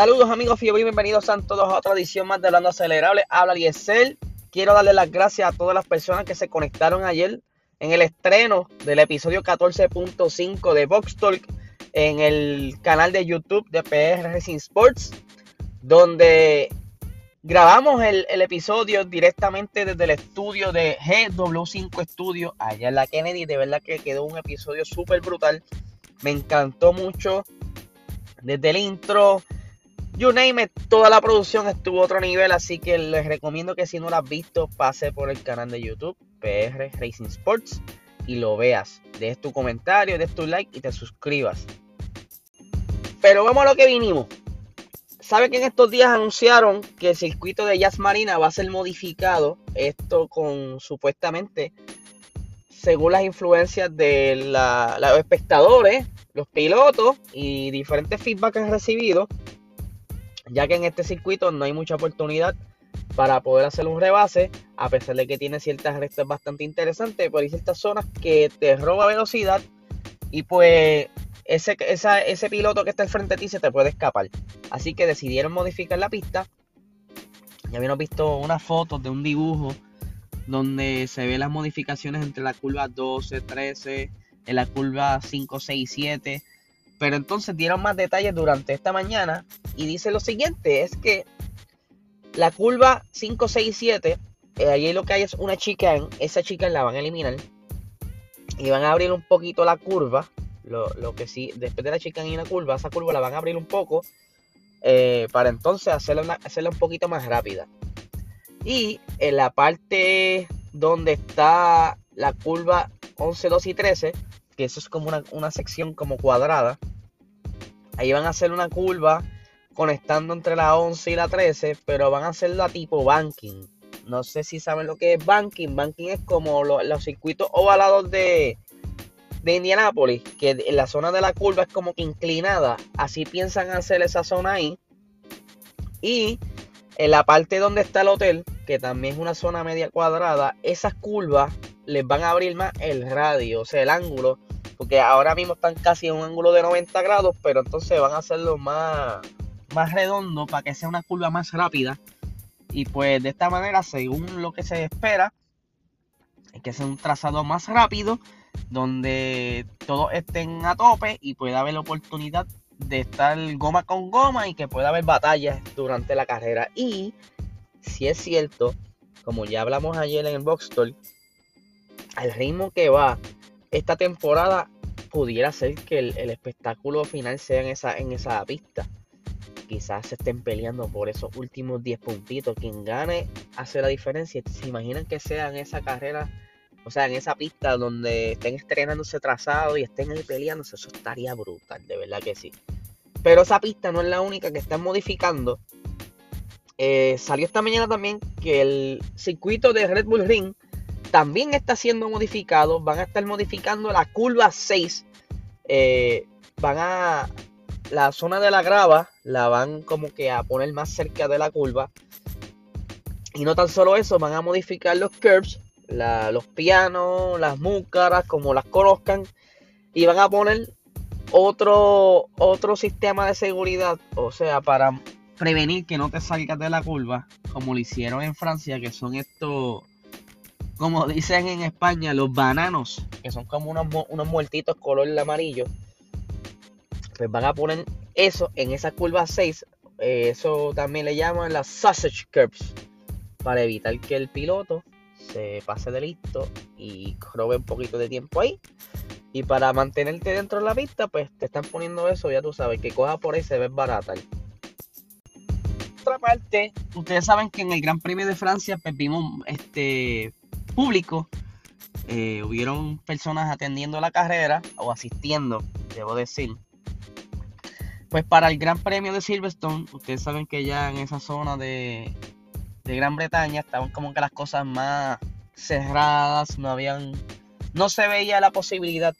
Saludos amigos y bienvenidos a todos a otra edición más de Hablando Acelerable. Habla Diesel. Quiero darle las gracias a todas las personas que se conectaron ayer en el estreno del episodio 14.5 de Box Talk en el canal de YouTube de PR Racing Sports, donde grabamos el, el, episodio directamente desde el estudio de GW5 Studio allá en la Kennedy. De verdad que quedó un episodio súper brutal. Me encantó mucho. Desde el intro, You name it, toda la producción estuvo a otro nivel, así que les recomiendo que si no la has visto, pase por el canal de YouTube, PR Racing Sports, y lo veas. Dejes tu comentario, des tu like y te suscribas. Pero vamos a lo que vinimos. Sabe que en estos días anunciaron que el circuito de Jazz Marina va a ser modificado. Esto con supuestamente, según las influencias de los espectadores, los pilotos y diferentes feedback que han recibido ya que en este circuito no hay mucha oportunidad para poder hacer un rebase, a pesar de que tiene ciertas rectas bastante interesantes, pero hay ciertas zonas que te roba velocidad y pues ese, ese piloto que está al frente de ti se te puede escapar. Así que decidieron modificar la pista. Ya habíamos visto unas fotos de un dibujo donde se ven las modificaciones entre la curva 12, 13, en la curva 5, 6, 7 pero entonces dieron más detalles durante esta mañana y dice lo siguiente, es que la curva 567, eh, allí lo que hay es una chica, esa chica la van a eliminar y van a abrir un poquito la curva, lo, que sí, después de la chica en una curva, esa curva la van a abrir un poco eh, para entonces hacerla, hacerla un poquito más rápida. Y en la parte donde está la curva 11, 2 y 13, que eso es como una, una sección como cuadrada, Ahí van a hacer una curva conectando entre la 11 y la 13, pero van a hacerla tipo banking. No sé si saben lo que es banking. Banking es como los circuitos ovalados de, de Indianápolis, que en la zona de la curva es como que inclinada. Así piensan hacer esa zona ahí. Y en la parte donde está el hotel, que también es una zona media cuadrada, esas curvas les van a abrir más el radio, o sea, el ángulo porque ahora mismo están casi en un ángulo de 90 grados, pero entonces van a hacerlo más, más redondo para que sea una curva más rápida. Y pues de esta manera, según lo que se espera, es que sea un trazado más rápido, donde todos estén a tope y pueda haber oportunidad de estar goma con goma y que pueda haber batallas durante la carrera. Y si es cierto, como ya hablamos ayer en el Box al ritmo que va esta temporada pudiera ser que el, espectáculo final sea en esa, en esa pista. Quizás se estén peleando por esos últimos 10 puntitos. Quien gane hace la diferencia. ¿Se imaginan que sea en esa carrera, o sea, en esa pista donde estén estrenando ese trazado y estén ahí peleándose? Eso estaría brutal, de verdad que sí. Pero esa pista no es la única que están modificando. Eh, salió esta mañana también que el circuito de Red Bull Ring también está siendo modificado. Van a estar modificando la curva 6. Eh, van a. La zona de la grava la van como que a poner más cerca de la curva. Y no tan solo eso, van a modificar los curves, los pianos, las múcaras, como las conozcan. Y van a poner otro, otro sistema de seguridad. O sea, para prevenir que no te salgas de la curva. Como lo hicieron en Francia, que son estos como dicen en España, los bananos, que son como unos, unos muertitos color amarillo, pues van a poner eso en esa curva 6. Eh, eso también le llaman las sausage curves, para evitar que el piloto se pase de listo y robe un poquito de tiempo ahí. Y para mantenerte dentro de la pista, pues te están poniendo eso, ya tú sabes, que coja por ahí se ve barata. Otra parte, ustedes saben que en el Gran Premio de Francia pues vimos este público. Eh, hubieron personas atendiendo la carrera o asistiendo, debo decir. Pues para el Gran Premio de Silverstone, ustedes saben que ya en esa zona de, de Gran Bretaña estaban como que las cosas más cerradas, no habían, no se veía la posibilidad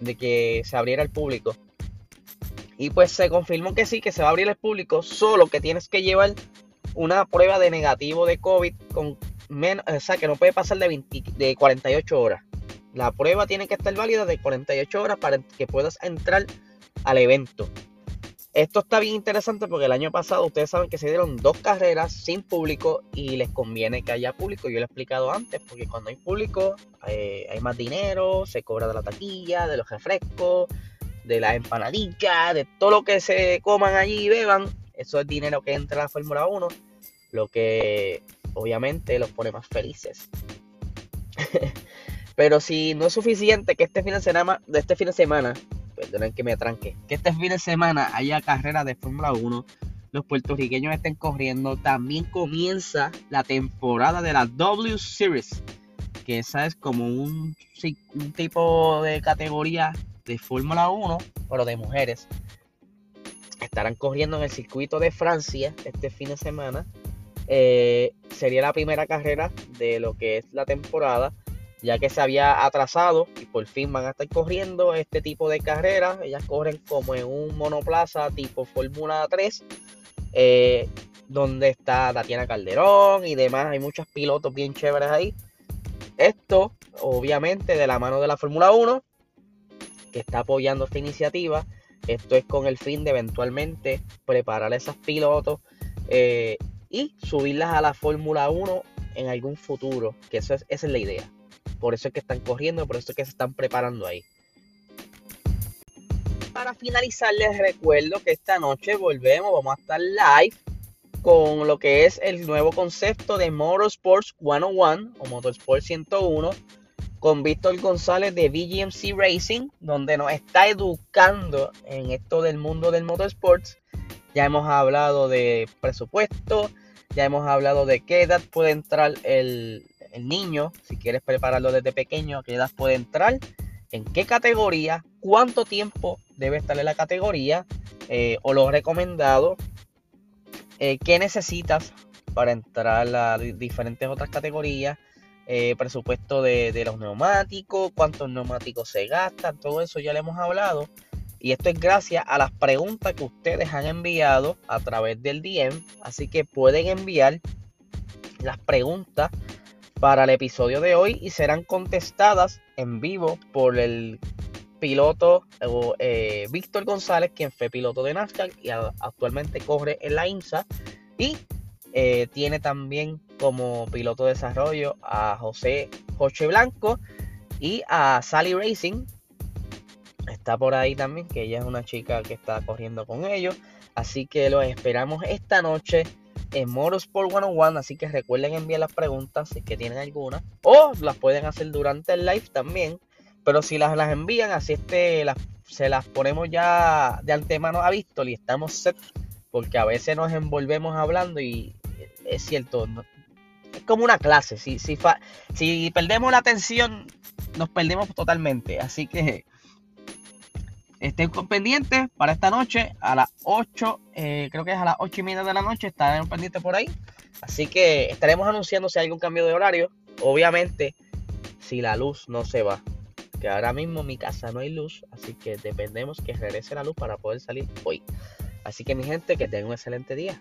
de que se abriera el público. Y pues se confirmó que sí, que se va a abrir el público, solo que tienes que llevar una prueba de negativo de COVID con o sea, que no puede pasar de, de 48 horas. La prueba tiene que estar válida de 48 horas para que puedas entrar al evento. Esto está bien interesante porque el año pasado ustedes saben que se dieron dos carreras sin público y les conviene que haya público. Yo lo he explicado antes porque cuando hay público eh, hay más dinero, se cobra de la taquilla, de los refrescos, de las empanadillas, de todo lo que se coman allí y beban. Eso es dinero que entra a la Fórmula 1, lo que obviamente los pone más felices. Pero si no es suficiente que este fin de semana, de este fin de semana perdonen que me atranque, que este fin de semana haya carrera de Fórmula 1, los puertorriqueños estén corriendo, también comienza la temporada de la W Series, que esa es como un, un tipo de categoría de Fórmula 1, pero de mujeres. Estarán corriendo en el circuito de Francia este fin de semana. Eh, sería la primera carrera de lo que es la temporada ya que se había atrasado y por fin van a estar corriendo este tipo de carreras. Ellas corren como en un monoplaza tipo Fórmula 3, eh, donde está Tatiana Calderón y demás. Hay muchos pilotos bien chéveres ahí. Esto, obviamente, de la mano de la Fórmula 1, que está apoyando esta iniciativa. Esto es con el fin de eventualmente preparar a esos pilotos eh, y subirlas a la Fórmula 1 en algún futuro, que eso es, esa es la idea. Por eso es que están corriendo, por eso es que se están preparando ahí. Para finalizar, les recuerdo que esta noche volvemos, vamos a estar live con lo que es el nuevo concepto de Motorsports 101 o Motorsport 101 con Víctor González de VGMC Racing, donde nos está educando en esto del mundo del motorsports. Ya hemos hablado de presupuesto, ya hemos hablado de qué edad puede entrar el, el niño, si quieres prepararlo desde pequeño, a qué edad puede entrar, en qué categoría, cuánto tiempo debe estar en la categoría, eh, o lo recomendado, eh, qué necesitas para entrar a diferentes otras categorías, eh, presupuesto de, de, los neumáticos, cuántos neumáticos se gastan, todo eso ya le hemos hablado. Y esto es gracias a las preguntas que ustedes han enviado a través del DM. Así que pueden enviar las preguntas para el episodio de hoy y serán contestadas en vivo por el piloto eh, Víctor González, quien fue piloto de NASCAR y actualmente corre en la INSA. Y eh, tiene también como piloto de desarrollo a José Joche Blanco y a Sally Racing. Está por ahí también, que ella es una chica que está corriendo con ellos. Así que los esperamos esta noche en Motorsport 101, así que recuerden enviar las preguntas si es que tienen alguna, o las pueden hacer durante el live también, pero si las, las envían, así este, se las ponemos ya de antemano a Víctor y estamos set, porque a veces nos envolvemos hablando y es cierto, es como una clase, si, si, si perdemos la atención, nos perdemos totalmente, así que Estén pendientes para esta noche a las 8, eh, creo que es a las 8 y media de la noche, estaremos pendientes por ahí. Así que estaremos anunciando si hay algún cambio de horario. Obviamente, si la luz no se va. Que ahora mismo en mi casa no hay luz, así que dependemos que regrese la luz para poder salir hoy. Así que mi gente, que tengan un excelente día.